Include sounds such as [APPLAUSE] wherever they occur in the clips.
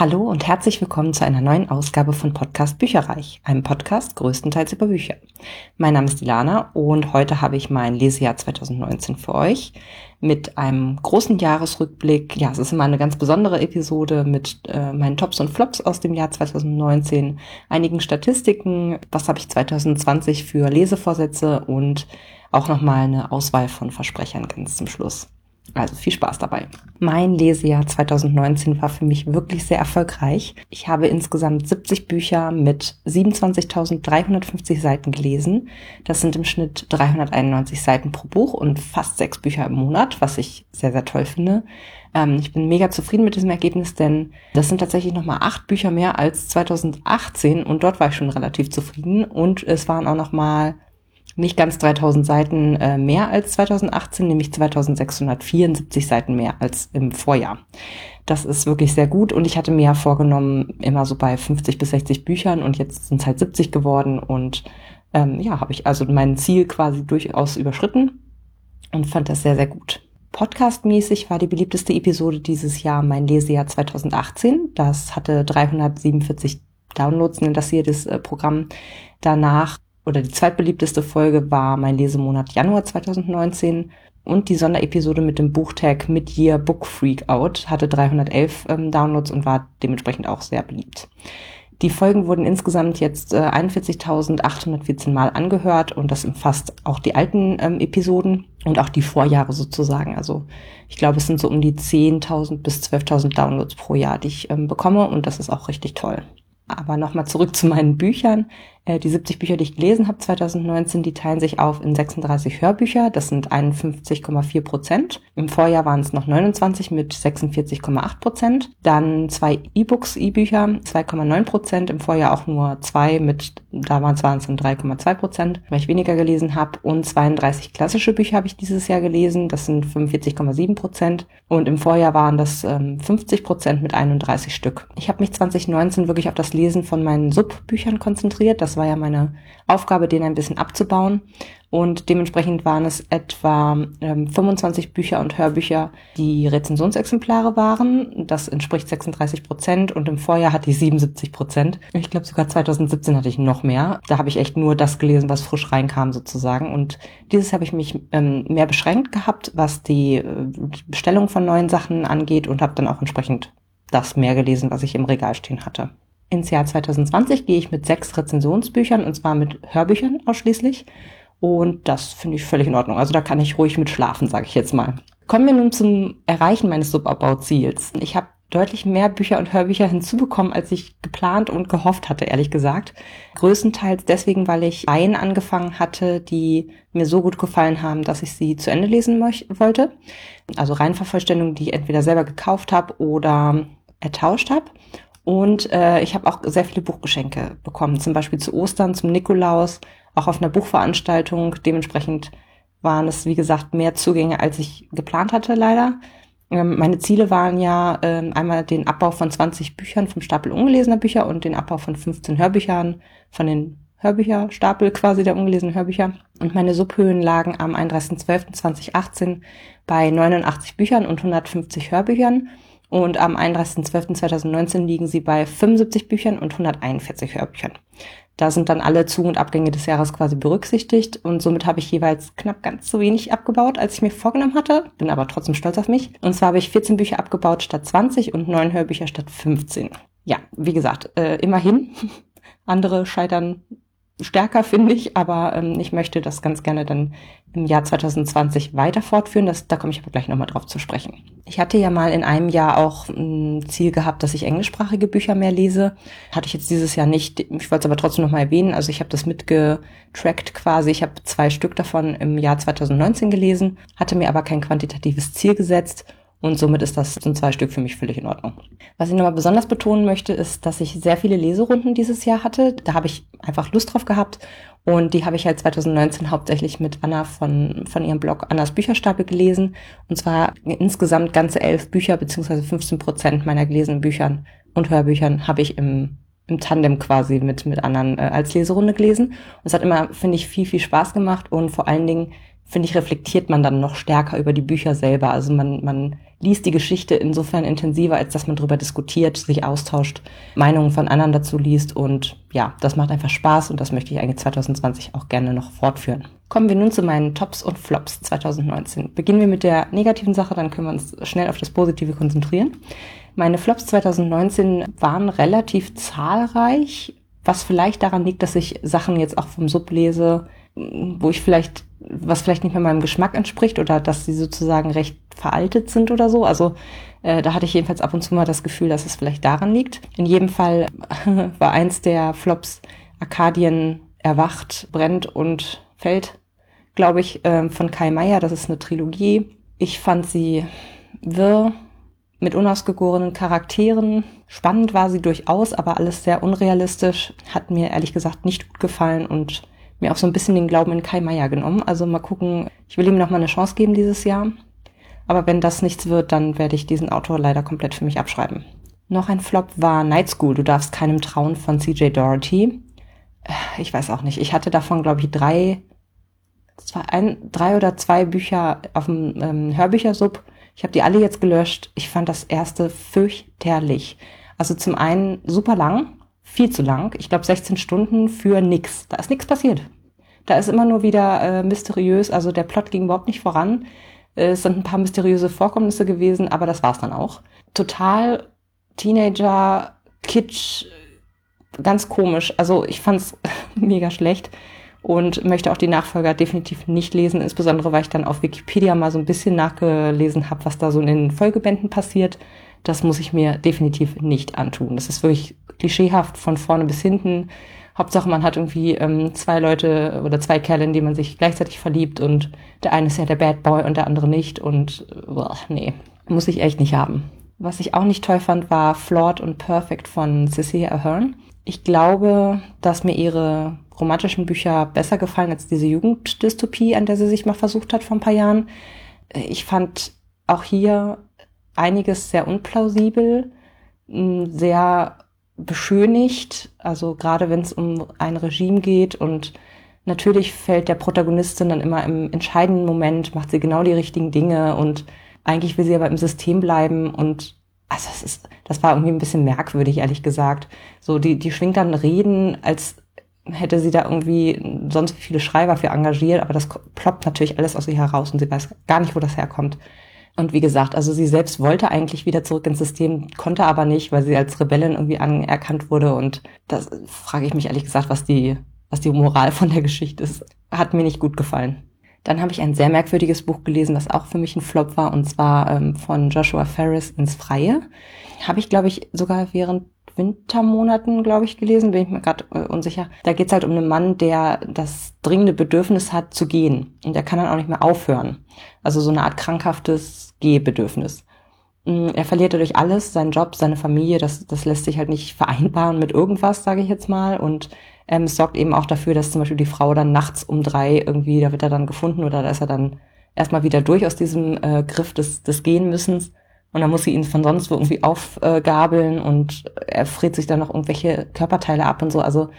Hallo und herzlich willkommen zu einer neuen Ausgabe von Podcast Bücherreich, einem Podcast größtenteils über Bücher. Mein Name ist Ilana und heute habe ich mein Lesejahr 2019 für euch mit einem großen Jahresrückblick. Ja, es ist immer eine ganz besondere Episode mit äh, meinen Tops und Flops aus dem Jahr 2019, einigen Statistiken, was habe ich 2020 für Lesevorsätze und auch nochmal eine Auswahl von Versprechern ganz zum Schluss. Also viel Spaß dabei. Mein Lesejahr 2019 war für mich wirklich sehr erfolgreich. Ich habe insgesamt 70 Bücher mit 27.350 Seiten gelesen. Das sind im Schnitt 391 Seiten pro Buch und fast sechs Bücher im Monat, was ich sehr, sehr toll finde. Ähm, ich bin mega zufrieden mit diesem Ergebnis, denn das sind tatsächlich nochmal acht Bücher mehr als 2018 und dort war ich schon relativ zufrieden und es waren auch nochmal nicht ganz 3000 Seiten äh, mehr als 2018, nämlich 2674 Seiten mehr als im Vorjahr. Das ist wirklich sehr gut und ich hatte mir ja vorgenommen, immer so bei 50 bis 60 Büchern und jetzt sind es halt 70 geworden und ähm, ja, habe ich also mein Ziel quasi durchaus überschritten und fand das sehr, sehr gut. Podcastmäßig war die beliebteste Episode dieses Jahr mein Lesejahr 2018. Das hatte 347 Downloads, nennt das hier das äh, Programm. Danach oder die zweitbeliebteste Folge war mein Lesemonat Januar 2019 und die Sonderepisode mit dem Buchtag Mid-Year Book Freak Out hatte 311 ähm, Downloads und war dementsprechend auch sehr beliebt. Die Folgen wurden insgesamt jetzt äh, 41.814 Mal angehört und das umfasst auch die alten ähm, Episoden und auch die Vorjahre sozusagen. Also ich glaube, es sind so um die 10.000 bis 12.000 Downloads pro Jahr, die ich ähm, bekomme und das ist auch richtig toll. Aber nochmal zurück zu meinen Büchern. Äh, die 70 Bücher, die ich gelesen habe 2019, die teilen sich auf in 36 Hörbücher. Das sind 51,4 Prozent. Im Vorjahr waren es noch 29 mit 46,8 Prozent. Dann zwei E-Books, E-Bücher, 2,9 Prozent. Im Vorjahr auch nur zwei mit, da waren es dann 3,2 Prozent, weil ich weniger gelesen habe. Und 32 klassische Bücher habe ich dieses Jahr gelesen. Das sind 45,7 Prozent. Und im Vorjahr waren das ähm, 50 Prozent mit 31 Stück. Ich habe mich 2019 wirklich auf das Lesen von meinen Subbüchern konzentriert. Das war ja meine Aufgabe, den ein bisschen abzubauen. Und dementsprechend waren es etwa ähm, 25 Bücher und Hörbücher, die Rezensionsexemplare waren. Das entspricht 36 Prozent und im Vorjahr hatte ich 77 Prozent. Ich glaube sogar 2017 hatte ich noch mehr. Da habe ich echt nur das gelesen, was frisch reinkam sozusagen. Und dieses habe ich mich ähm, mehr beschränkt gehabt, was die äh, Bestellung von neuen Sachen angeht und habe dann auch entsprechend das mehr gelesen, was ich im Regal stehen hatte. Ins Jahr 2020 gehe ich mit sechs Rezensionsbüchern und zwar mit Hörbüchern ausschließlich. Und das finde ich völlig in Ordnung. Also da kann ich ruhig mit schlafen, sage ich jetzt mal. Kommen wir nun zum Erreichen meines Subabbauziels. Ich habe deutlich mehr Bücher und Hörbücher hinzubekommen, als ich geplant und gehofft hatte, ehrlich gesagt. Größtenteils deswegen, weil ich Reihen angefangen hatte, die mir so gut gefallen haben, dass ich sie zu Ende lesen wollte. Also Reihenvervollständigung, die ich entweder selber gekauft habe oder ertauscht habe. Und äh, ich habe auch sehr viele Buchgeschenke bekommen, zum Beispiel zu Ostern, zum Nikolaus, auch auf einer Buchveranstaltung. Dementsprechend waren es, wie gesagt, mehr Zugänge, als ich geplant hatte, leider. Ähm, meine Ziele waren ja ähm, einmal den Abbau von 20 Büchern vom Stapel ungelesener Bücher und den Abbau von 15 Hörbüchern von den Hörbücherstapel quasi der ungelesenen Hörbücher. Und meine Subhöhen lagen am 31.12.2018 bei 89 Büchern und 150 Hörbüchern. Und am 31.12.2019 liegen sie bei 75 Büchern und 141 Hörbüchern. Da sind dann alle Zu- und Abgänge des Jahres quasi berücksichtigt und somit habe ich jeweils knapp ganz so wenig abgebaut, als ich mir vorgenommen hatte, bin aber trotzdem stolz auf mich. Und zwar habe ich 14 Bücher abgebaut statt 20 und 9 Hörbücher statt 15. Ja, wie gesagt, äh, immerhin. [LAUGHS] Andere scheitern stärker, finde ich, aber ähm, ich möchte das ganz gerne dann im Jahr 2020 weiter fortführen. Das, da komme ich aber gleich nochmal drauf zu sprechen. Ich hatte ja mal in einem Jahr auch ein Ziel gehabt, dass ich englischsprachige Bücher mehr lese. Hatte ich jetzt dieses Jahr nicht. Ich wollte es aber trotzdem nochmal erwähnen. Also ich habe das mitgetrackt quasi. Ich habe zwei Stück davon im Jahr 2019 gelesen, hatte mir aber kein quantitatives Ziel gesetzt und somit ist das sind zwei Stück für mich völlig in Ordnung. Was ich nochmal besonders betonen möchte, ist, dass ich sehr viele Leserunden dieses Jahr hatte. Da habe ich einfach Lust drauf gehabt. Und die habe ich halt 2019 hauptsächlich mit Anna von, von ihrem Blog Annas Bücherstapel gelesen. Und zwar insgesamt ganze elf Bücher, beziehungsweise 15 Prozent meiner gelesenen Büchern und Hörbüchern habe ich im, im Tandem quasi mit, mit anderen äh, als Leserunde gelesen. Und es hat immer, finde ich, viel, viel Spaß gemacht und vor allen Dingen finde ich, reflektiert man dann noch stärker über die Bücher selber. Also man, man liest die Geschichte insofern intensiver, als dass man darüber diskutiert, sich austauscht, Meinungen von anderen dazu liest und ja, das macht einfach Spaß und das möchte ich eigentlich 2020 auch gerne noch fortführen. Kommen wir nun zu meinen Tops und Flops 2019. Beginnen wir mit der negativen Sache, dann können wir uns schnell auf das Positive konzentrieren. Meine Flops 2019 waren relativ zahlreich, was vielleicht daran liegt, dass ich Sachen jetzt auch vom Sub lese, wo ich vielleicht, was vielleicht nicht mehr meinem Geschmack entspricht oder dass sie sozusagen recht veraltet sind oder so. Also äh, da hatte ich jedenfalls ab und zu mal das Gefühl, dass es vielleicht daran liegt. In jedem Fall [LAUGHS] war eins der Flops Arkadien erwacht, brennt und fällt, glaube ich, äh, von Kai Meier. Das ist eine Trilogie. Ich fand sie wirr, mit unausgegorenen Charakteren. Spannend war sie durchaus, aber alles sehr unrealistisch. Hat mir ehrlich gesagt nicht gut gefallen und mir auch so ein bisschen den Glauben in Kai Meier genommen. Also mal gucken, ich will ihm noch eine Chance geben dieses Jahr. Aber wenn das nichts wird, dann werde ich diesen Autor leider komplett für mich abschreiben. Noch ein Flop war Night School, du darfst keinem trauen von CJ Doherty. Äh, ich weiß auch nicht. Ich hatte davon, glaube ich, drei, zwei, ein, drei oder zwei Bücher auf dem ähm, Hörbüchersub. Ich habe die alle jetzt gelöscht. Ich fand das erste fürchterlich. Also zum einen super lang, viel zu lang. Ich glaube 16 Stunden für nix. Da ist nichts passiert. Da ist immer nur wieder äh, mysteriös. Also der Plot ging überhaupt nicht voran. Äh, es sind ein paar mysteriöse Vorkommnisse gewesen, aber das war's dann auch. Total Teenager, Kitsch, ganz komisch. Also ich fand's [LAUGHS] mega schlecht und möchte auch die Nachfolger definitiv nicht lesen, insbesondere weil ich dann auf Wikipedia mal so ein bisschen nachgelesen habe, was da so in den Folgebänden passiert. Das muss ich mir definitiv nicht antun. Das ist wirklich klischeehaft von vorne bis hinten. Hauptsache, man hat irgendwie ähm, zwei Leute oder zwei Kerle, in die man sich gleichzeitig verliebt und der eine ist ja der Bad Boy und der andere nicht und boah, nee, muss ich echt nicht haben. Was ich auch nicht toll fand, war Flawed und Perfect von Cecilia Ahern. Ich glaube, dass mir ihre romantischen Bücher besser gefallen als diese Jugenddystopie, an der sie sich mal versucht hat vor ein paar Jahren. Ich fand auch hier einiges sehr unplausibel, sehr beschönigt, also gerade wenn es um ein Regime geht und natürlich fällt der Protagonistin dann immer im entscheidenden Moment, macht sie genau die richtigen Dinge und eigentlich will sie aber im System bleiben und also das ist, das war irgendwie ein bisschen merkwürdig, ehrlich gesagt. So, die, die schwingt dann Reden, als hätte sie da irgendwie sonst viele Schreiber für engagiert, aber das ploppt natürlich alles aus ihr heraus und sie weiß gar nicht, wo das herkommt. Und wie gesagt, also sie selbst wollte eigentlich wieder zurück ins System, konnte aber nicht, weil sie als Rebellin irgendwie anerkannt wurde. Und das frage ich mich ehrlich gesagt, was die, was die Moral von der Geschichte ist. Hat mir nicht gut gefallen. Dann habe ich ein sehr merkwürdiges Buch gelesen, was auch für mich ein Flop war, und zwar ähm, von Joshua Ferris ins Freie. Habe ich, glaube ich, sogar während Wintermonaten, glaube ich, gelesen, bin ich mir gerade äh, unsicher. Da geht es halt um einen Mann, der das dringende Bedürfnis hat zu gehen. Und der kann dann auch nicht mehr aufhören. Also so eine Art krankhaftes Gehbedürfnis. Mm, er verliert dadurch alles, seinen Job, seine Familie, das, das lässt sich halt nicht vereinbaren mit irgendwas, sage ich jetzt mal. Und ähm, es sorgt eben auch dafür, dass zum Beispiel die Frau dann nachts um drei irgendwie, da wird er dann gefunden oder da ist er dann erstmal wieder durch aus diesem äh, Griff des, des Gehenmüssens und dann muss sie ihn von sonst wo irgendwie aufgabeln und er friert sich dann noch irgendwelche Körperteile ab und so. Also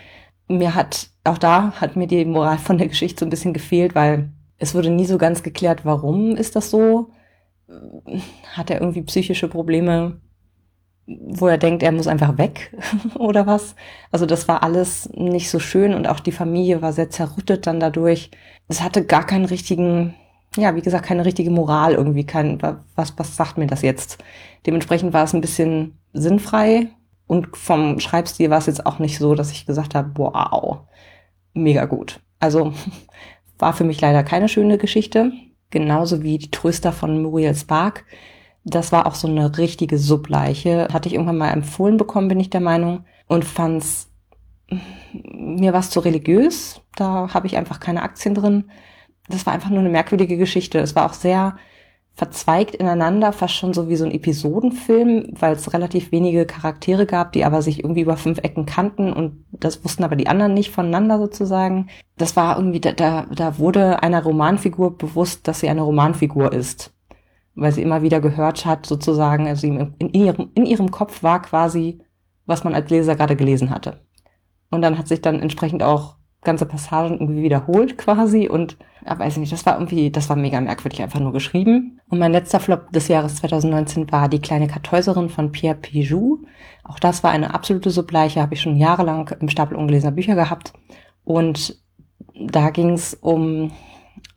mir hat, auch da hat mir die Moral von der Geschichte so ein bisschen gefehlt, weil es wurde nie so ganz geklärt, warum ist das so? Hat er irgendwie psychische Probleme, wo er denkt, er muss einfach weg [LAUGHS] oder was? Also das war alles nicht so schön und auch die Familie war sehr zerrüttet dann dadurch. Es hatte gar keinen richtigen ja, wie gesagt, keine richtige Moral irgendwie, kein, was, was sagt mir das jetzt? Dementsprechend war es ein bisschen sinnfrei und vom Schreibstil war es jetzt auch nicht so, dass ich gesagt habe, wow, mega gut. Also [LAUGHS] war für mich leider keine schöne Geschichte, genauso wie die Tröster von Muriel Spark. Das war auch so eine richtige Subleiche. Hatte ich irgendwann mal empfohlen bekommen, bin ich der Meinung, und fand's mir was zu religiös. Da habe ich einfach keine Aktien drin das war einfach nur eine merkwürdige Geschichte. Es war auch sehr verzweigt ineinander, fast schon so wie so ein Episodenfilm, weil es relativ wenige Charaktere gab, die aber sich irgendwie über fünf Ecken kannten und das wussten aber die anderen nicht voneinander sozusagen. Das war irgendwie, da, da, da wurde einer Romanfigur bewusst, dass sie eine Romanfigur ist, weil sie immer wieder gehört hat sozusagen, also in, ihrem, in ihrem Kopf war quasi, was man als Leser gerade gelesen hatte. Und dann hat sich dann entsprechend auch ganze Passagen irgendwie wiederholt quasi und ja, weiß ich nicht, das war irgendwie, das war mega merkwürdig einfach nur geschrieben. Und mein letzter Flop des Jahres 2019 war Die kleine Kartäuserin von Pierre Pijou. Auch das war eine absolute Subleiche, habe ich schon jahrelang im Stapel ungelesener Bücher gehabt. Und da ging es um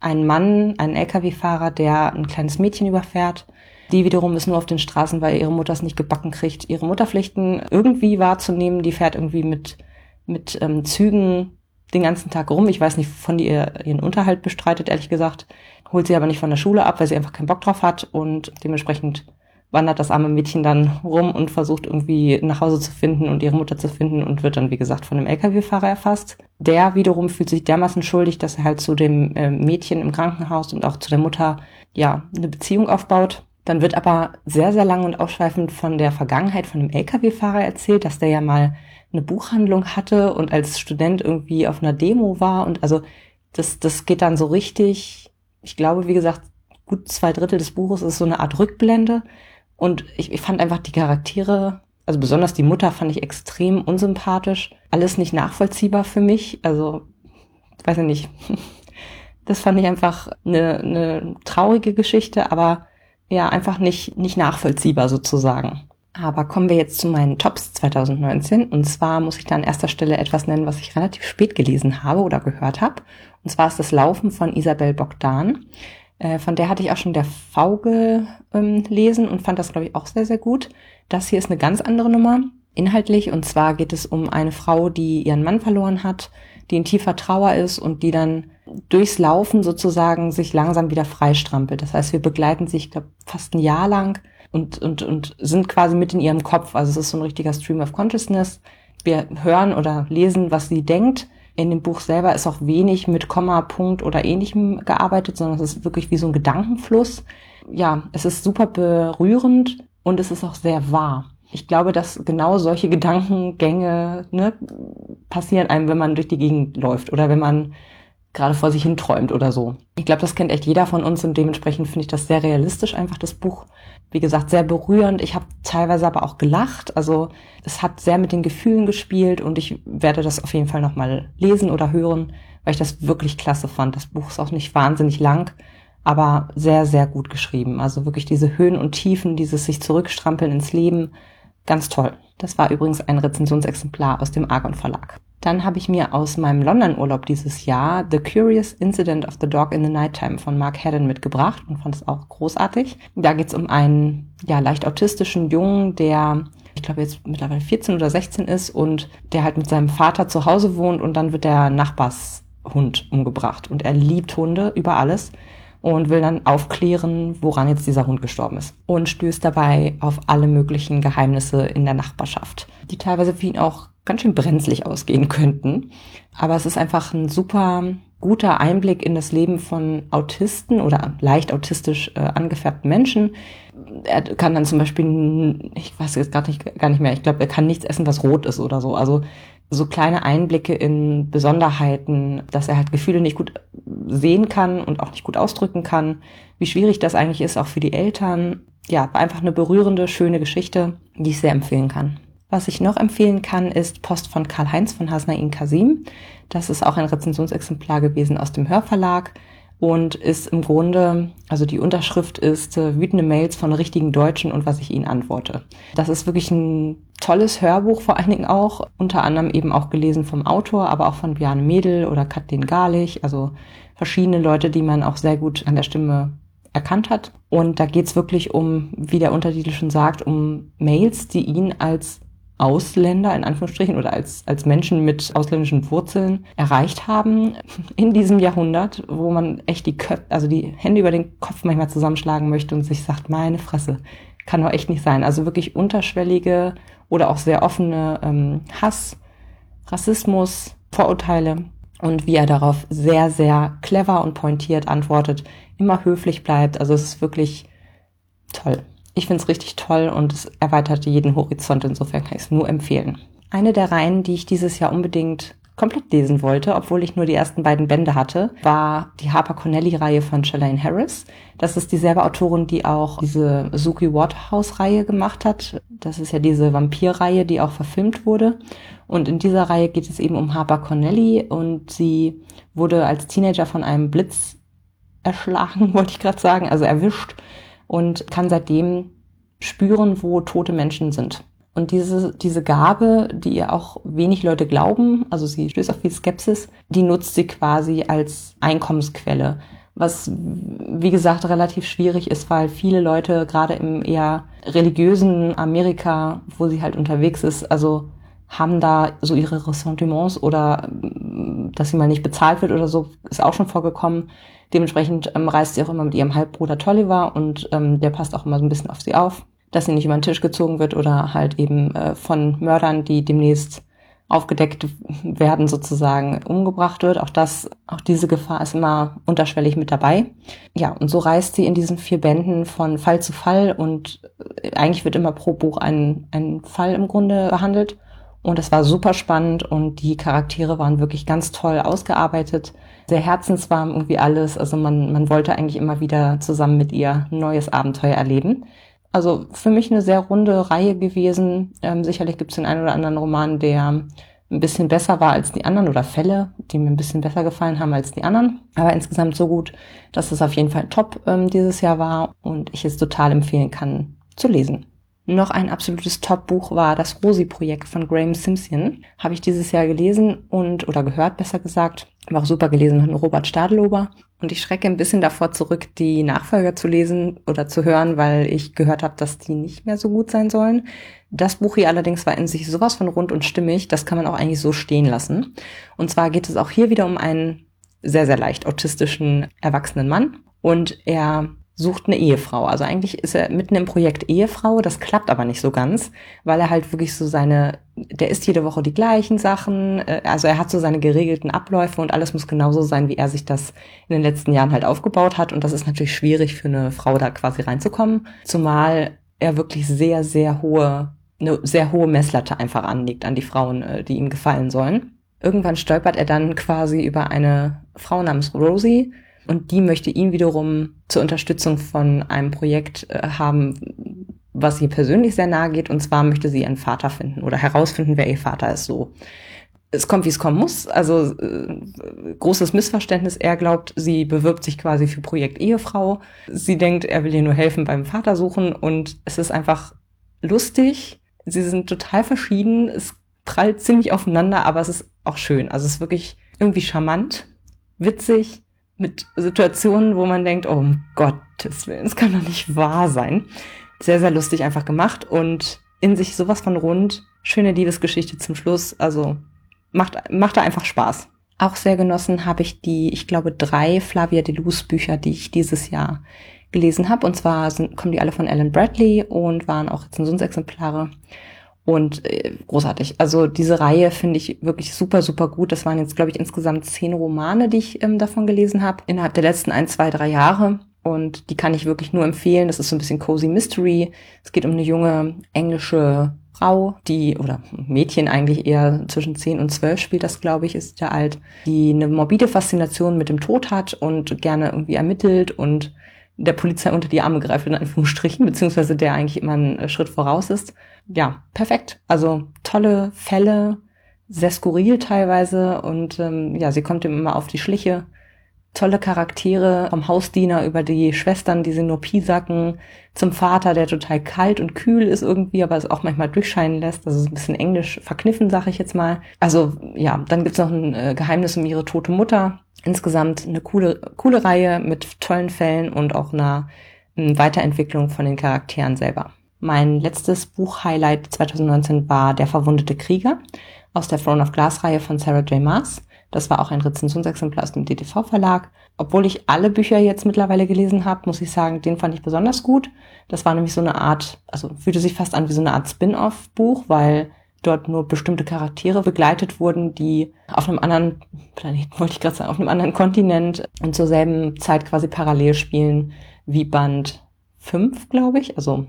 einen Mann, einen Lkw-Fahrer, der ein kleines Mädchen überfährt. Die wiederum ist nur auf den Straßen, weil ihre Mutter es nicht gebacken kriegt, ihre Mutterpflichten irgendwie wahrzunehmen. Die fährt irgendwie mit, mit ähm, Zügen den ganzen Tag rum. Ich weiß nicht, von ihr ihren Unterhalt bestreitet, ehrlich gesagt. Holt sie aber nicht von der Schule ab, weil sie einfach keinen Bock drauf hat und dementsprechend wandert das arme Mädchen dann rum und versucht irgendwie nach Hause zu finden und ihre Mutter zu finden und wird dann, wie gesagt, von einem Lkw-Fahrer erfasst. Der wiederum fühlt sich dermaßen schuldig, dass er halt zu dem äh, Mädchen im Krankenhaus und auch zu der Mutter, ja, eine Beziehung aufbaut. Dann wird aber sehr, sehr lang und ausschweifend von der Vergangenheit von dem Lkw-Fahrer erzählt, dass der ja mal eine Buchhandlung hatte und als Student irgendwie auf einer Demo war und also das, das geht dann so richtig, ich glaube, wie gesagt, gut zwei Drittel des Buches ist so eine Art Rückblende und ich, ich fand einfach die Charaktere, also besonders die Mutter fand ich extrem unsympathisch. Alles nicht nachvollziehbar für mich. Also, weiß ich nicht. [LAUGHS] Das fand ich einfach eine, eine traurige Geschichte, aber ja, einfach nicht, nicht nachvollziehbar sozusagen. Aber kommen wir jetzt zu meinen Tops 2019. Und zwar muss ich da an erster Stelle etwas nennen, was ich relativ spät gelesen habe oder gehört habe. Und zwar ist das Laufen von Isabel Bogdan. Äh, von der hatte ich auch schon der V gelesen ähm, und fand das, glaube ich, auch sehr, sehr gut. Das hier ist eine ganz andere Nummer inhaltlich. Und zwar geht es um eine Frau, die ihren Mann verloren hat, die in tiefer Trauer ist und die dann durchs Laufen sozusagen sich langsam wieder freistrampelt. Das heißt, wir begleiten sich, ich glaube, fast ein Jahr lang und, und, und sind quasi mit in ihrem Kopf. Also es ist so ein richtiger Stream of Consciousness. Wir hören oder lesen, was sie denkt in dem Buch selber ist auch wenig mit Komma, Punkt oder ähnlichem gearbeitet, sondern es ist wirklich wie so ein Gedankenfluss. Ja, es ist super berührend und es ist auch sehr wahr. Ich glaube, dass genau solche Gedankengänge ne, passieren einem, wenn man durch die Gegend läuft oder wenn man gerade vor sich hin träumt oder so. Ich glaube, das kennt echt jeder von uns und dementsprechend finde ich das sehr realistisch, einfach das Buch. Wie gesagt, sehr berührend. Ich habe teilweise aber auch gelacht. Also es hat sehr mit den Gefühlen gespielt und ich werde das auf jeden Fall nochmal lesen oder hören, weil ich das wirklich klasse fand. Das Buch ist auch nicht wahnsinnig lang, aber sehr, sehr gut geschrieben. Also wirklich diese Höhen und Tiefen, dieses sich zurückstrampeln ins Leben. Ganz toll. Das war übrigens ein Rezensionsexemplar aus dem Argon Verlag. Dann habe ich mir aus meinem London-Urlaub dieses Jahr The Curious Incident of the Dog in the Nighttime von Mark Haddon mitgebracht und fand es auch großartig. Da geht es um einen ja, leicht autistischen Jungen, der ich glaube jetzt mittlerweile 14 oder 16 ist und der halt mit seinem Vater zu Hause wohnt und dann wird der Nachbarshund umgebracht und er liebt Hunde über alles und will dann aufklären, woran jetzt dieser Hund gestorben ist und stößt dabei auf alle möglichen Geheimnisse in der Nachbarschaft, die teilweise für ihn auch ganz schön brenzlig ausgehen könnten. Aber es ist einfach ein super guter Einblick in das Leben von Autisten oder leicht autistisch äh, angefärbten Menschen. Er kann dann zum Beispiel, ich weiß jetzt gar nicht, gar nicht mehr, ich glaube, er kann nichts essen, was rot ist oder so. Also so kleine Einblicke in Besonderheiten, dass er halt Gefühle nicht gut sehen kann und auch nicht gut ausdrücken kann, wie schwierig das eigentlich ist, auch für die Eltern. Ja, einfach eine berührende, schöne Geschichte, die ich sehr empfehlen kann. Was ich noch empfehlen kann, ist Post von Karl-Heinz von Hasnain Kasim. Das ist auch ein Rezensionsexemplar gewesen aus dem Hörverlag und ist im Grunde, also die Unterschrift ist äh, wütende Mails von richtigen Deutschen und was ich ihnen antworte. Das ist wirklich ein tolles Hörbuch, vor allen Dingen auch, unter anderem eben auch gelesen vom Autor, aber auch von Bjarne Mädel oder Kathleen Garlich, also verschiedene Leute, die man auch sehr gut an der Stimme erkannt hat. Und da geht's wirklich um, wie der Untertitel schon sagt, um Mails, die ihn als Ausländer in Anführungsstrichen oder als, als Menschen mit ausländischen Wurzeln erreicht haben in diesem Jahrhundert, wo man echt die Köpfe, also die Hände über den Kopf manchmal zusammenschlagen möchte und sich sagt, meine Fresse, kann doch echt nicht sein. Also wirklich unterschwellige oder auch sehr offene ähm, Hass, Rassismus, Vorurteile und wie er darauf sehr, sehr clever und pointiert antwortet, immer höflich bleibt. Also es ist wirklich toll. Ich finde es richtig toll und es erweitert jeden Horizont. Insofern kann ich es nur empfehlen. Eine der Reihen, die ich dieses Jahr unbedingt komplett lesen wollte, obwohl ich nur die ersten beiden Bände hatte, war die Harper Connelly-Reihe von Shalane Harris. Das ist dieselbe Autorin, die auch diese Suki Waterhouse-Reihe gemacht hat. Das ist ja diese Vampir-Reihe, die auch verfilmt wurde. Und in dieser Reihe geht es eben um Harper Connelly und sie wurde als Teenager von einem Blitz erschlagen, [LAUGHS] wollte ich gerade sagen, also erwischt und kann seitdem spüren, wo tote Menschen sind. Und diese, diese Gabe, die ihr auch wenig Leute glauben, also sie stößt auf viel Skepsis, die nutzt sie quasi als Einkommensquelle. Was, wie gesagt, relativ schwierig ist, weil viele Leute gerade im eher religiösen Amerika, wo sie halt unterwegs ist, also haben da so ihre Ressentiments oder dass sie mal nicht bezahlt wird oder so, ist auch schon vorgekommen. Dementsprechend ähm, reist sie auch immer mit ihrem Halbbruder Tolliver und ähm, der passt auch immer so ein bisschen auf sie auf dass sie nicht über den Tisch gezogen wird oder halt eben äh, von Mördern, die demnächst aufgedeckt werden, sozusagen umgebracht wird. Auch das, auch diese Gefahr ist immer unterschwellig mit dabei. Ja, und so reist sie in diesen vier Bänden von Fall zu Fall und äh, eigentlich wird immer pro Buch ein, ein Fall im Grunde behandelt. Und es war super spannend und die Charaktere waren wirklich ganz toll ausgearbeitet. Sehr herzenswarm irgendwie alles. Also man, man wollte eigentlich immer wieder zusammen mit ihr ein neues Abenteuer erleben. Also für mich eine sehr runde Reihe gewesen. Ähm, sicherlich gibt es den einen oder anderen Roman, der ein bisschen besser war als die anderen oder Fälle, die mir ein bisschen besser gefallen haben als die anderen. Aber insgesamt so gut, dass es auf jeden Fall top ähm, dieses Jahr war und ich es total empfehlen kann zu lesen. Noch ein absolutes Top-Buch war das Rosi-Projekt von Graham Simpson. Habe ich dieses Jahr gelesen und, oder gehört, besser gesagt. War auch super gelesen von Robert Stadelober. Und ich schrecke ein bisschen davor zurück, die Nachfolger zu lesen oder zu hören, weil ich gehört habe, dass die nicht mehr so gut sein sollen. Das Buch hier allerdings war in sich sowas von rund und stimmig, das kann man auch eigentlich so stehen lassen. Und zwar geht es auch hier wieder um einen sehr, sehr leicht autistischen erwachsenen Mann. Und er sucht eine Ehefrau. Also eigentlich ist er mitten im Projekt Ehefrau, das klappt aber nicht so ganz, weil er halt wirklich so seine, der isst jede Woche die gleichen Sachen, äh, also er hat so seine geregelten Abläufe und alles muss genauso sein, wie er sich das in den letzten Jahren halt aufgebaut hat und das ist natürlich schwierig für eine Frau da quasi reinzukommen, zumal er wirklich sehr, sehr hohe, eine sehr hohe Messlatte einfach anlegt an die Frauen, äh, die ihm gefallen sollen. Irgendwann stolpert er dann quasi über eine Frau namens Rosie, und die möchte ihn wiederum zur Unterstützung von einem Projekt äh, haben, was ihr persönlich sehr nahe geht. Und zwar möchte sie ihren Vater finden oder herausfinden, wer ihr Vater ist. So. Es kommt, wie es kommen muss. Also äh, großes Missverständnis. Er glaubt, sie bewirbt sich quasi für Projekt Ehefrau. Sie denkt, er will ihr nur helfen beim Vater suchen. Und es ist einfach lustig. Sie sind total verschieden. Es prallt ziemlich aufeinander, aber es ist auch schön. Also es ist wirklich irgendwie charmant, witzig mit Situationen, wo man denkt, oh um Gottes Willen, es kann doch nicht wahr sein. Sehr, sehr lustig einfach gemacht und in sich sowas von rund. Schöne Liebesgeschichte zum Schluss. Also macht, macht da einfach Spaß. Auch sehr genossen habe ich die, ich glaube, drei Flavia Delus Bücher, die ich dieses Jahr gelesen habe. Und zwar sind, kommen die alle von Ellen Bradley und waren auch Rezensionsexemplare. Und äh, großartig. Also diese Reihe finde ich wirklich super, super gut. Das waren jetzt, glaube ich, insgesamt zehn Romane, die ich ähm, davon gelesen habe, innerhalb der letzten ein, zwei, drei Jahre. Und die kann ich wirklich nur empfehlen. Das ist so ein bisschen cozy Mystery. Es geht um eine junge englische Frau, die, oder Mädchen eigentlich eher zwischen zehn und zwölf spielt das, glaube ich, ist ja alt, die eine morbide Faszination mit dem Tod hat und gerne irgendwie ermittelt und der Polizei unter die Arme greift, in Anführungsstrichen, beziehungsweise der eigentlich immer einen Schritt voraus ist ja, perfekt. Also tolle Fälle, sehr skurril teilweise und ähm, ja, sie kommt ihm immer auf die Schliche. Tolle Charaktere, vom Hausdiener über die Schwestern, die sie nur piesacken, zum Vater, der total kalt und kühl ist irgendwie, aber es auch manchmal durchscheinen lässt. Ist ein bisschen englisch verkniffen, sag ich jetzt mal. Also ja, dann gibt's noch ein äh, Geheimnis um ihre tote Mutter. Insgesamt eine coole, coole Reihe mit tollen Fällen und auch einer Weiterentwicklung von den Charakteren selber. Mein letztes Buch-Highlight 2019 war Der verwundete Krieger aus der Throne of Glass-Reihe von Sarah J. Maas. Das war auch ein Rezensionsexemplar aus dem DTV-Verlag. Obwohl ich alle Bücher jetzt mittlerweile gelesen habe, muss ich sagen, den fand ich besonders gut. Das war nämlich so eine Art, also fühlte sich fast an wie so eine Art Spin-off-Buch, weil dort nur bestimmte Charaktere begleitet wurden, die auf einem anderen Planeten, [LAUGHS] wollte ich gerade sagen, auf einem anderen Kontinent und zur selben Zeit quasi parallel spielen wie Band 5, glaube ich. Also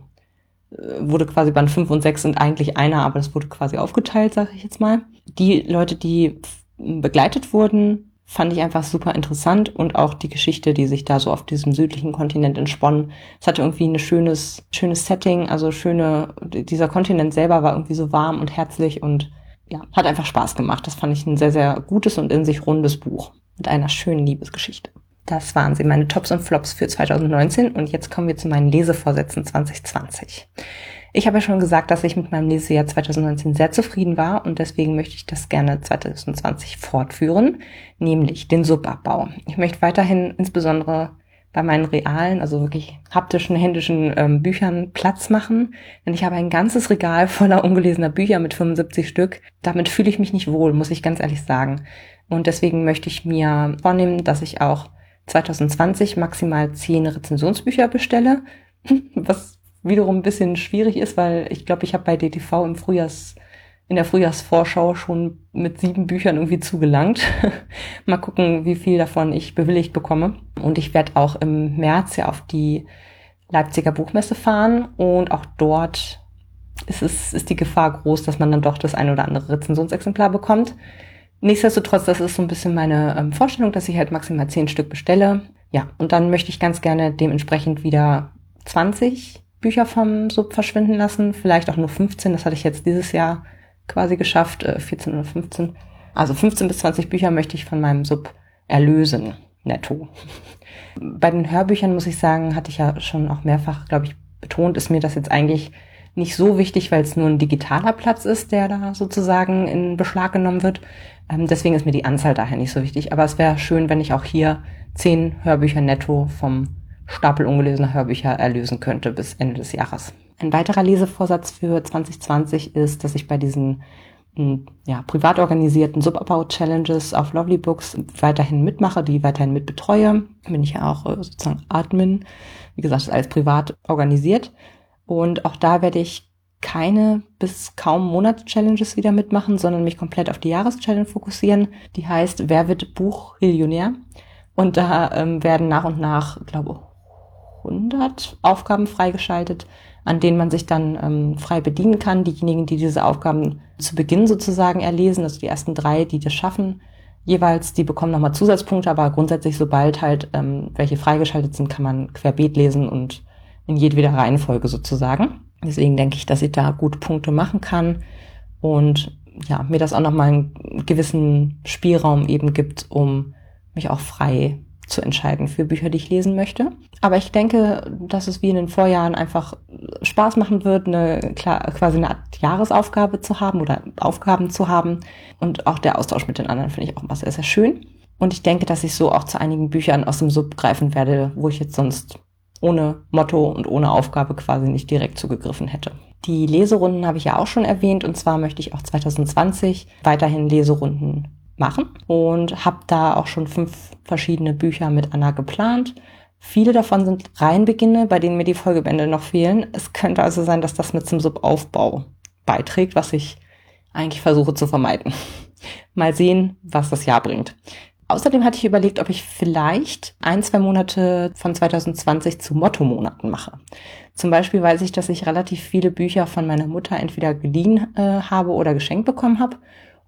äh, wurde quasi Band 5 und 6 sind eigentlich einer, aber das wurde quasi aufgeteilt, sage ich jetzt mal. Die Leute, die begleitet wurden, fand ich einfach super interessant und auch die Geschichte, die sich da so auf diesem südlichen Kontinent entsponnen. Es hatte irgendwie ein schönes, schönes Setting, also schöne, dieser Kontinent selber war irgendwie so warm und herzlich und ja, hat einfach Spaß gemacht. Das fand ich ein sehr, sehr gutes und in sich rundes Buch mit einer schönen Liebesgeschichte. Das waren sie, meine Tops und Flops für 2019 und jetzt kommen wir zu meinen Lesevorsätzen 2020. Ich habe ja schon gesagt, dass ich mit meinem Lesejahr 2019 sehr zufrieden war und deswegen möchte ich das gerne 2020 fortführen, nämlich den Subabbau. Ich möchte weiterhin insbesondere bei meinen realen, also wirklich haptischen, händischen ähm, Büchern Platz machen. Denn ich habe ein ganzes Regal voller ungelesener Bücher mit 75 Stück. Damit fühle ich mich nicht wohl, muss ich ganz ehrlich sagen. Und deswegen möchte ich mir vornehmen, dass ich auch 2020 maximal 10 Rezensionsbücher bestelle, [LAUGHS] was wiederum ein bisschen schwierig ist, weil ich glaube, ich habe bei DTV im Frühjahrs in der Frühjahrsvorschau schon mit sieben Büchern irgendwie zugelangt. [LAUGHS] Mal gucken, wie viel davon ich bewilligt bekomme. Und ich werde auch im März ja auf die Leipziger Buchmesse fahren und auch dort ist es ist die Gefahr groß, dass man dann doch das ein oder andere Rezensionsexemplar bekommt. Nichtsdestotrotz, das ist so ein bisschen meine ähm, Vorstellung, dass ich halt maximal zehn Stück bestelle. Ja, und dann möchte ich ganz gerne dementsprechend wieder 20 Bücher vom Sub verschwinden lassen. Vielleicht auch nur 15. Das hatte ich jetzt dieses Jahr quasi geschafft. Äh, 14 oder 15. Also 15 bis 20 Bücher möchte ich von meinem Sub erlösen. Netto. [LAUGHS] Bei den Hörbüchern muss ich sagen, hatte ich ja schon auch mehrfach, glaube ich, betont, ist mir das jetzt eigentlich nicht so wichtig, weil es nur ein digitaler Platz ist, der da sozusagen in Beschlag genommen wird. Ähm, deswegen ist mir die Anzahl daher nicht so wichtig. Aber es wäre schön, wenn ich auch hier zehn Hörbücher netto vom Stapel ungelesener Hörbücher erlösen könnte bis Ende des Jahres. Ein weiterer Lesevorsatz für 2020 ist, dass ich bei diesen hm, ja, privat organisierten Subabbau-Challenges auf Lovely Books weiterhin mitmache, die weiterhin mitbetreue. Bin ich ja auch äh, sozusagen Admin. Wie gesagt, ist alles privat organisiert. Und auch da werde ich keine bis kaum Monats-Challenges wieder mitmachen, sondern mich komplett auf die Jahreschallenge fokussieren. Die heißt Wer wird Buchmillionär? Und da ähm, werden nach und nach, glaube 100 Aufgaben freigeschaltet, an denen man sich dann ähm, frei bedienen kann. Diejenigen, die diese Aufgaben zu Beginn sozusagen erlesen, also die ersten drei, die das schaffen, jeweils, die bekommen nochmal Zusatzpunkte, aber grundsätzlich, sobald halt ähm, welche freigeschaltet sind, kann man querbeet lesen und in jedweder Reihenfolge sozusagen. Deswegen denke ich, dass ich da gut Punkte machen kann und ja, mir das auch nochmal einen gewissen Spielraum eben gibt, um mich auch frei zu entscheiden für Bücher, die ich lesen möchte. Aber ich denke, dass es wie in den Vorjahren einfach Spaß machen wird, eine quasi eine Art Jahresaufgabe zu haben oder Aufgaben zu haben. Und auch der Austausch mit den anderen finde ich auch immer sehr, sehr schön. Und ich denke, dass ich so auch zu einigen Büchern aus dem Sub greifen werde, wo ich jetzt sonst ohne Motto und ohne Aufgabe quasi nicht direkt zugegriffen hätte. Die Leserunden habe ich ja auch schon erwähnt und zwar möchte ich auch 2020 weiterhin Leserunden machen und habe da auch schon fünf verschiedene Bücher mit Anna geplant. Viele davon sind Reihenbeginne, bei denen mir die Folgebände noch fehlen. Es könnte also sein, dass das mit zum Subaufbau beiträgt, was ich eigentlich versuche zu vermeiden. [LAUGHS] Mal sehen, was das Jahr bringt. Außerdem hatte ich überlegt, ob ich vielleicht ein, zwei Monate von 2020 zu Motto-Monaten mache. Zum Beispiel weiß ich, dass ich relativ viele Bücher von meiner Mutter entweder geliehen äh, habe oder geschenkt bekommen habe.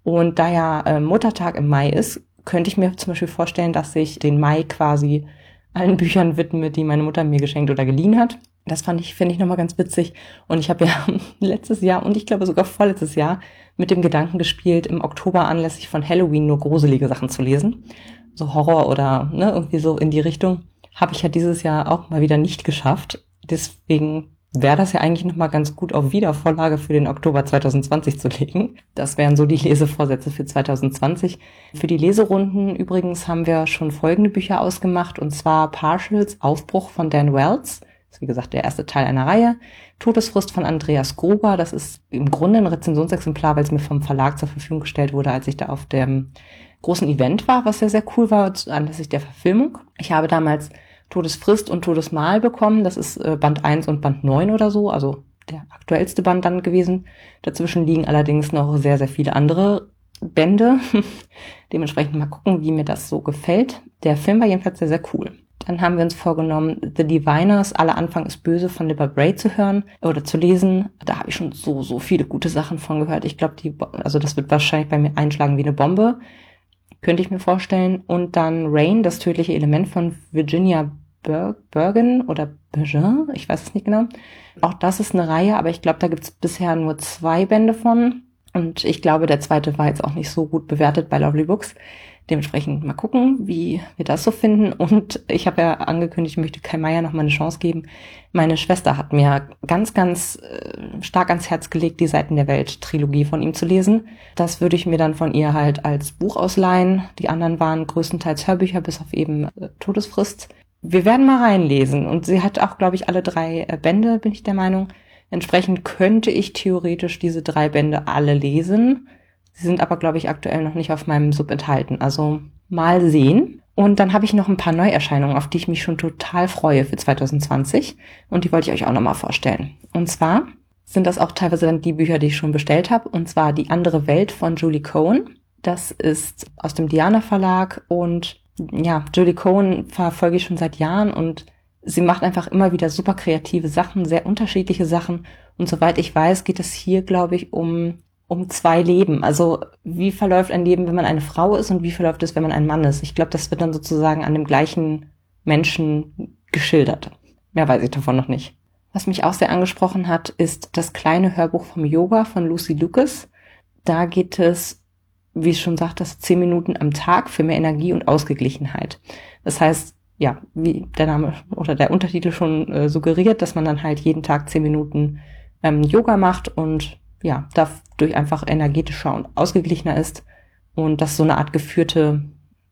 Und da ja äh, Muttertag im Mai ist, könnte ich mir zum Beispiel vorstellen, dass ich den Mai quasi allen Büchern widme, die meine Mutter mir geschenkt oder geliehen hat. Das fand ich, finde ich nochmal ganz witzig. Und ich habe ja [LAUGHS] letztes Jahr und ich glaube sogar vorletztes Jahr mit dem Gedanken gespielt, im Oktober anlässlich von Halloween nur gruselige Sachen zu lesen. So Horror oder ne, irgendwie so in die Richtung. Habe ich ja dieses Jahr auch mal wieder nicht geschafft. Deswegen wäre das ja eigentlich nochmal ganz gut auf Wiedervorlage für den Oktober 2020 zu legen. Das wären so die Lesevorsätze für 2020. Für die Leserunden übrigens haben wir schon folgende Bücher ausgemacht, und zwar Partials Aufbruch von Dan Wells. Das ist wie gesagt der erste Teil einer Reihe. Todesfrist von Andreas Gruber. Das ist im Grunde ein Rezensionsexemplar, weil es mir vom Verlag zur Verfügung gestellt wurde, als ich da auf dem großen Event war, was sehr, sehr cool war, anlässlich der Verfilmung. Ich habe damals Todesfrist und Todesmal bekommen. Das ist äh, Band 1 und Band 9 oder so, also der aktuellste Band dann gewesen. Dazwischen liegen allerdings noch sehr, sehr viele andere Bände. [LAUGHS] Dementsprechend mal gucken, wie mir das so gefällt. Der Film war jedenfalls sehr, sehr cool. Dann haben wir uns vorgenommen, The Diviners, Aller Anfang ist böse von Libba Bray zu hören oder zu lesen. Da habe ich schon so, so viele gute Sachen von gehört. Ich glaube, die, also das wird wahrscheinlich bei mir einschlagen wie eine Bombe. Könnte ich mir vorstellen. Und dann Rain, das tödliche Element von Virginia Bergen oder Bergin, ich weiß es nicht genau. Auch das ist eine Reihe, aber ich glaube, da gibt es bisher nur zwei Bände von. Und ich glaube, der zweite war jetzt auch nicht so gut bewertet bei Lovely Books. Dementsprechend mal gucken, wie wir das so finden. Und ich habe ja angekündigt, ich möchte Kai Meier noch mal eine Chance geben. Meine Schwester hat mir ganz, ganz äh, stark ans Herz gelegt, die Seiten der Welt Trilogie von ihm zu lesen. Das würde ich mir dann von ihr halt als Buch ausleihen. Die anderen waren größtenteils Hörbücher, bis auf eben äh, Todesfrist. Wir werden mal reinlesen. Und sie hat auch, glaube ich, alle drei äh, Bände, bin ich der Meinung. Entsprechend könnte ich theoretisch diese drei Bände alle lesen. Sie sind aber, glaube ich, aktuell noch nicht auf meinem Sub enthalten. Also mal sehen. Und dann habe ich noch ein paar Neuerscheinungen, auf die ich mich schon total freue für 2020. Und die wollte ich euch auch nochmal vorstellen. Und zwar sind das auch teilweise dann die Bücher, die ich schon bestellt habe. Und zwar Die andere Welt von Julie Cohen. Das ist aus dem Diana Verlag. Und ja, Julie Cohen verfolge ich schon seit Jahren und sie macht einfach immer wieder super kreative Sachen, sehr unterschiedliche Sachen. Und soweit ich weiß, geht es hier, glaube ich, um, um zwei Leben. Also wie verläuft ein Leben, wenn man eine Frau ist und wie verläuft es, wenn man ein Mann ist? Ich glaube, das wird dann sozusagen an dem gleichen Menschen geschildert. Mehr weiß ich davon noch nicht. Was mich auch sehr angesprochen hat, ist das kleine Hörbuch vom Yoga von Lucy Lucas. Da geht es, wie ich schon sagte, zehn Minuten am Tag für mehr Energie und Ausgeglichenheit. Das heißt, ja, wie der Name oder der Untertitel schon äh, suggeriert, dass man dann halt jeden Tag zehn Minuten ähm, Yoga macht und ja, dadurch einfach energetischer und ausgeglichener ist und das so eine Art geführte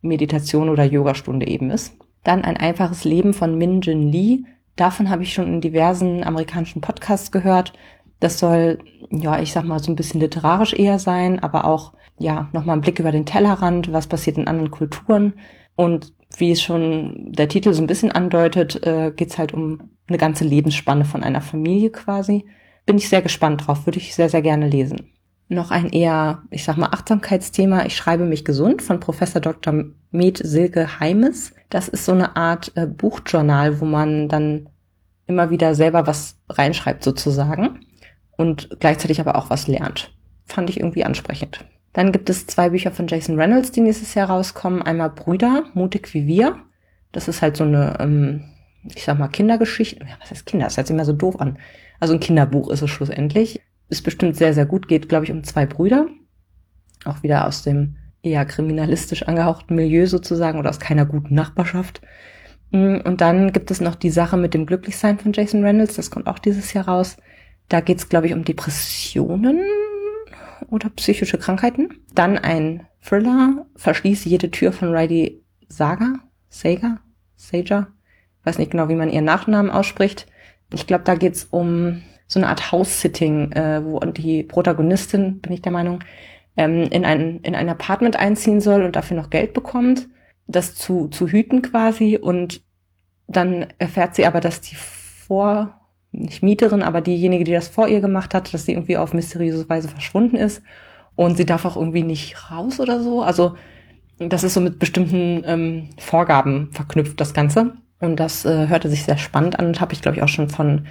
Meditation oder Yogastunde eben ist. Dann ein einfaches Leben von Min Jin Lee. Davon habe ich schon in diversen amerikanischen Podcasts gehört. Das soll, ja, ich sag mal, so ein bisschen literarisch eher sein, aber auch, ja, nochmal ein Blick über den Tellerrand, was passiert in anderen Kulturen. Und wie es schon der Titel so ein bisschen andeutet, äh, geht es halt um eine ganze Lebensspanne von einer Familie quasi. Bin ich sehr gespannt drauf, würde ich sehr, sehr gerne lesen. Noch ein eher, ich sag mal, Achtsamkeitsthema. Ich schreibe mich gesund von Professor Dr. Med Silke Heimes. Das ist so eine Art äh, Buchjournal, wo man dann immer wieder selber was reinschreibt sozusagen und gleichzeitig aber auch was lernt. Fand ich irgendwie ansprechend. Dann gibt es zwei Bücher von Jason Reynolds, die nächstes Jahr rauskommen. Einmal Brüder, mutig wie wir. Das ist halt so eine, ähm, ich sag mal, Kindergeschichte. Ja, was heißt Kinder? Das hört sich immer so doof an. Also ein Kinderbuch ist es schlussendlich. Ist bestimmt sehr, sehr gut. Geht, glaube ich, um zwei Brüder. Auch wieder aus dem eher kriminalistisch angehauchten Milieu sozusagen oder aus keiner guten Nachbarschaft. Mm, und dann gibt es noch die Sache mit dem Glücklichsein von Jason Reynolds. Das kommt auch dieses Jahr raus. Da geht es, glaube ich, um Depressionen oder psychische Krankheiten. Dann ein Thriller, Verschließ jede Tür von Riley Saga, Saga, Sager, weiß nicht genau, wie man ihren Nachnamen ausspricht. Ich glaube, da geht's um so eine Art House-Sitting, äh, wo die Protagonistin, bin ich der Meinung, ähm, in, ein, in ein Apartment einziehen soll und dafür noch Geld bekommt, das zu, zu hüten quasi. Und dann erfährt sie aber, dass die vor nicht Mieterin, aber diejenige, die das vor ihr gemacht hat, dass sie irgendwie auf mysteriöse Weise verschwunden ist und sie darf auch irgendwie nicht raus oder so. Also das ist so mit bestimmten ähm, Vorgaben verknüpft, das Ganze. Und das äh, hörte sich sehr spannend an und habe ich, glaube ich, auch schon von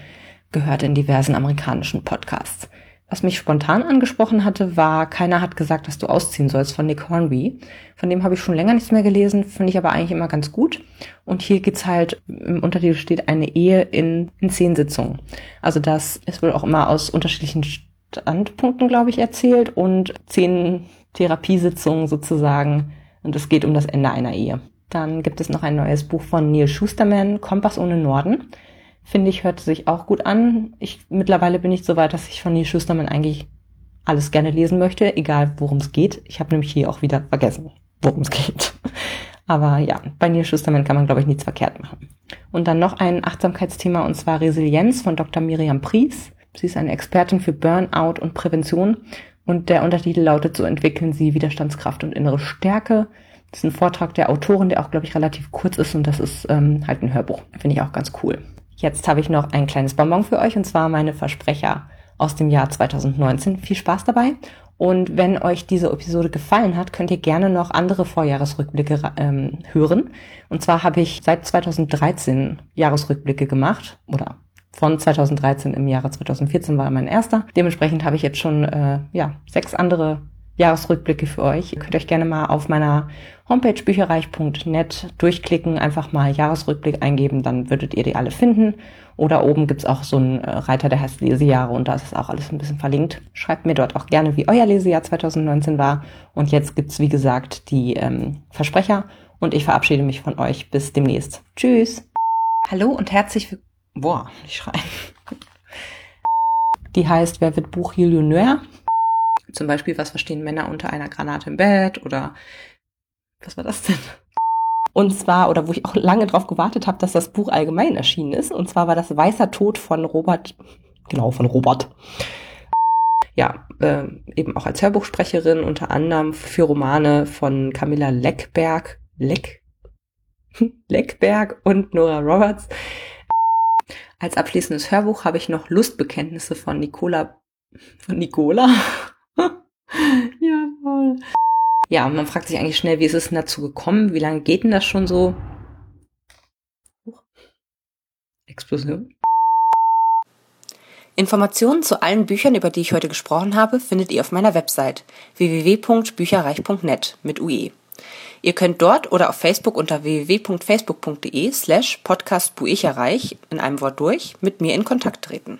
gehört in diversen amerikanischen Podcasts. Was mich spontan angesprochen hatte, war Keiner hat gesagt, dass du ausziehen sollst von Nick Hornby. Von dem habe ich schon länger nichts mehr gelesen, finde ich aber eigentlich immer ganz gut. Und hier geht's halt, im Untertitel steht eine Ehe in, in zehn Sitzungen. Also das ist wohl auch immer aus unterschiedlichen Standpunkten, glaube ich, erzählt und zehn Therapiesitzungen sozusagen. Und es geht um das Ende einer Ehe. Dann gibt es noch ein neues Buch von Neil Schusterman, Kompass ohne Norden finde ich, hört sich auch gut an. Ich, mittlerweile bin ich so weit, dass ich von Neil Schusterman eigentlich alles gerne lesen möchte, egal worum es geht. Ich habe nämlich hier auch wieder vergessen, worum es geht. [LAUGHS] Aber ja, bei Neil Schusterman kann man, glaube ich, nichts verkehrt machen. Und dann noch ein Achtsamkeitsthema, und zwar Resilienz von Dr. Miriam Pries. Sie ist eine Expertin für Burnout und Prävention. Und der Untertitel lautet, so entwickeln Sie Widerstandskraft und innere Stärke. Das ist ein Vortrag der Autorin, der auch, glaube ich, relativ kurz ist und das ist ähm, halt ein Hörbuch. Finde ich auch ganz cool. Jetzt habe ich noch ein kleines Bonbon für euch und zwar meine Versprecher aus dem Jahr 2019. Viel Spaß dabei. Und wenn euch diese Episode gefallen hat, könnt ihr gerne noch andere Vorjahresrückblicke ähm, hören. Und zwar habe ich seit 2013 Jahresrückblicke gemacht oder von 2013 im Jahre 2014 war mein erster. Dementsprechend habe ich jetzt schon äh, ja sechs andere Jahresrückblicke für euch. Ihr könnt euch gerne mal auf meiner Homepage bücherreich.net durchklicken, einfach mal Jahresrückblick eingeben, dann würdet ihr die alle finden. Oder oben gibt's auch so einen äh, Reiter, der heißt Lesejahre und da ist es auch alles ein bisschen verlinkt. Schreibt mir dort auch gerne, wie euer Lesejahr 2019 war. Und jetzt gibt's wie gesagt, die ähm, Versprecher und ich verabschiede mich von euch. Bis demnächst. Tschüss. Hallo und herzlich willkommen. Boah, ich schreie. Die heißt Wer wird Buchillionär? Zum Beispiel, was verstehen Männer unter einer Granate im Bett oder was war das denn? Und zwar, oder wo ich auch lange drauf gewartet habe, dass das Buch allgemein erschienen ist. Und zwar war das Weißer Tod von Robert, genau, von Robert. Ja, äh, eben auch als Hörbuchsprecherin, unter anderem für Romane von Camilla Leckberg, Leck, Leckberg und Nora Roberts. Als abschließendes Hörbuch habe ich noch Lustbekenntnisse von Nicola, von Nicola? [LAUGHS] ja, voll. Ja, man fragt sich eigentlich schnell, wie ist es denn dazu gekommen? Wie lange geht denn das schon so? Explosion. Informationen zu allen Büchern, über die ich heute gesprochen habe, findet ihr auf meiner Website www.bücherreich.net mit UE. Ihr könnt dort oder auf Facebook unter www.facebook.de slash podcastbuicherreich in einem Wort durch mit mir in Kontakt treten.